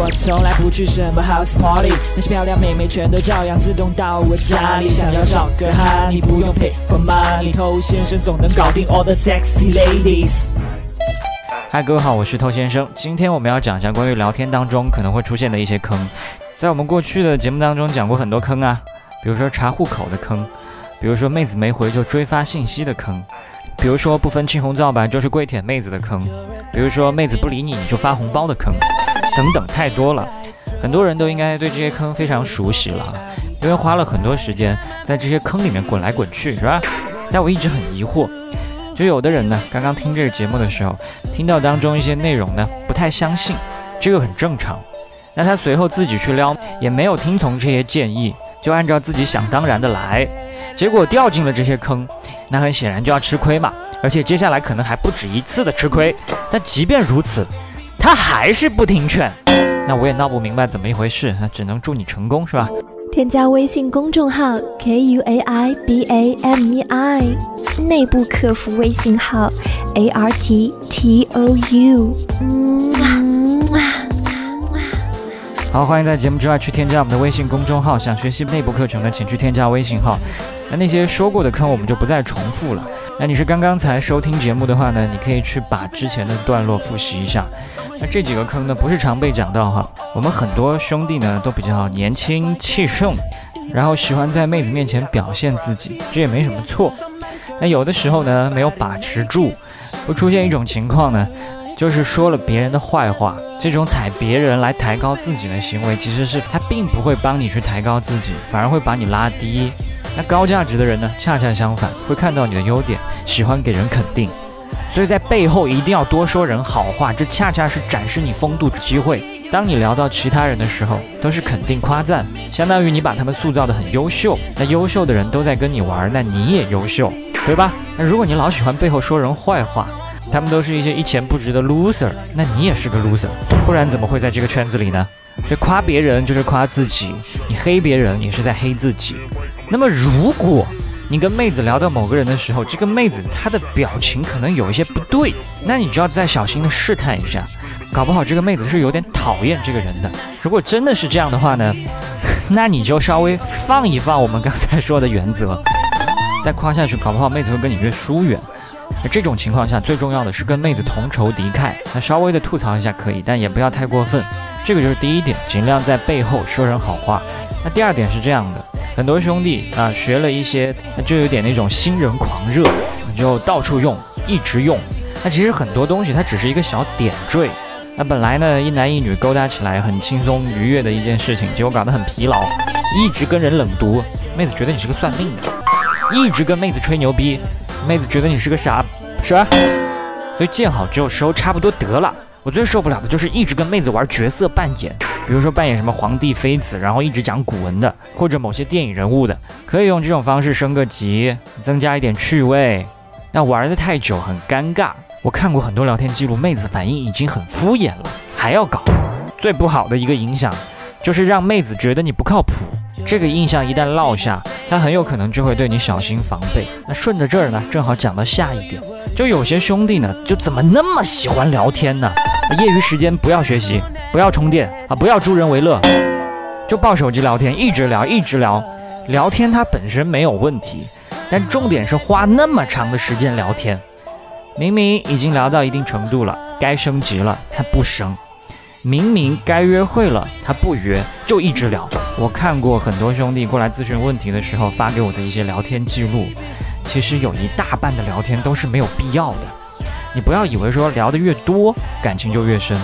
我从来不去什么 house party，那些漂亮妹妹全都照样自动到我家里。想要找个哈，你不用 pay for money，偷先生总能搞定 all the sexy ladies。嗨，各位好，我是偷先生。今天我们要讲一下关于聊天当中可能会出现的一些坑。在我们过去的节目当中讲过很多坑啊，比如说查户口的坑，比如说妹子没回就追发信息的坑，比如说不分青红皂白就是跪舔妹子的坑，比如说妹子不理你你就发红包的坑，等等，太多了。很多人都应该对这些坑非常熟悉了，因为花了很多时间在这些坑里面滚来滚去，是吧？但我一直很疑惑。就有的人呢，刚刚听这个节目的时候，听到当中一些内容呢，不太相信，这个很正常。那他随后自己去撩，也没有听从这些建议，就按照自己想当然的来，结果掉进了这些坑，那很显然就要吃亏嘛。而且接下来可能还不止一次的吃亏。但即便如此，他还是不听劝，那我也闹不明白怎么一回事。那只能祝你成功，是吧？添加微信公众号 k u a i b a m e i，内部客服微信号 a r t t o u。嗯好，欢迎在节目之外去添加我们的微信公众号。想学习内部课程的，请去添加微信号。那那些说过的坑，我们就不再重复了。那你是刚刚才收听节目的话呢，你可以去把之前的段落复习一下。那这几个坑呢，不是常被讲到哈。我们很多兄弟呢都比较年轻气盛，然后喜欢在妹子面前表现自己，这也没什么错。那有的时候呢没有把持住，会出现一种情况呢，就是说了别人的坏话。这种踩别人来抬高自己的行为，其实是他并不会帮你去抬高自己，反而会把你拉低。那高价值的人呢，恰恰相反，会看到你的优点，喜欢给人肯定。所以在背后一定要多说人好话，这恰恰是展示你风度的机会。当你聊到其他人的时候，都是肯定夸赞，相当于你把他们塑造的很优秀。那优秀的人都在跟你玩，那你也优秀，对吧？那如果你老喜欢背后说人坏话，他们都是一些一钱不值的 loser，那你也是个 loser，不然怎么会在这个圈子里呢？所以夸别人就是夸自己，你黑别人也是在黑自己。那么如果你跟妹子聊到某个人的时候，这个妹子她的表情可能有一些不对，那你就要再小心的试探一下，搞不好这个妹子是有点讨厌这个人的。如果真的是这样的话呢，那你就稍微放一放我们刚才说的原则，再夸下去，搞不好妹子会跟你越疏远。那这种情况下，最重要的是跟妹子同仇敌忾。那稍微的吐槽一下可以，但也不要太过分。这个就是第一点，尽量在背后说人好话。那第二点是这样的。很多兄弟啊，学了一些，就有点那种新人狂热，你就到处用，一直用。那其实很多东西它只是一个小点缀。那本来呢，一男一女勾搭起来很轻松愉悦的一件事情，结果搞得很疲劳，一直跟人冷读，妹子觉得你是个算命的；一直跟妹子吹牛逼，妹子觉得你是个傻，是吧？所以见好就收，差不多得了。我最受不了的就是一直跟妹子玩角色扮演，比如说扮演什么皇帝妃子，然后一直讲古文的，或者某些电影人物的，可以用这种方式升个级，增加一点趣味。那玩的太久很尴尬。我看过很多聊天记录，妹子反应已经很敷衍了，还要搞。最不好的一个影响就是让妹子觉得你不靠谱。这个印象一旦落下，她很有可能就会对你小心防备。那顺着这儿呢，正好讲到下一点，就有些兄弟呢，就怎么那么喜欢聊天呢？业余时间不要学习，不要充电啊，不要助人为乐，就抱手机聊天，一直聊，一直聊。聊天它本身没有问题，但重点是花那么长的时间聊天。明明已经聊到一定程度了，该升级了，他不升；明明该约会了，他不约，就一直聊。我看过很多兄弟过来咨询问题的时候发给我的一些聊天记录，其实有一大半的聊天都是没有必要的。你不要以为说聊得越多感情就越深，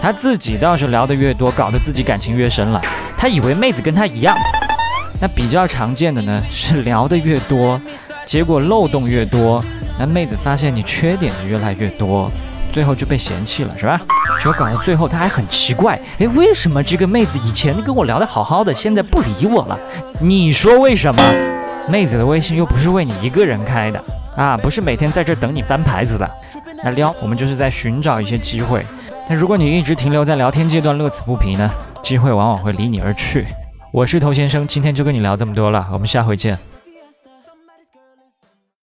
他自己倒是聊得越多，搞得自己感情越深了。他以为妹子跟他一样，那比较常见的呢是聊得越多，结果漏洞越多，那妹子发现你缺点就越来越多，最后就被嫌弃了，是吧？结果搞到最后他还很奇怪，诶，为什么这个妹子以前跟我聊得好好的，现在不理我了？你说为什么？妹子的微信又不是为你一个人开的啊，不是每天在这等你翻牌子的。那撩，我们就是在寻找一些机会。但如果你一直停留在聊天阶段，乐此不疲呢？机会往往会离你而去。我是头先生，今天就跟你聊这么多了，我们下回见。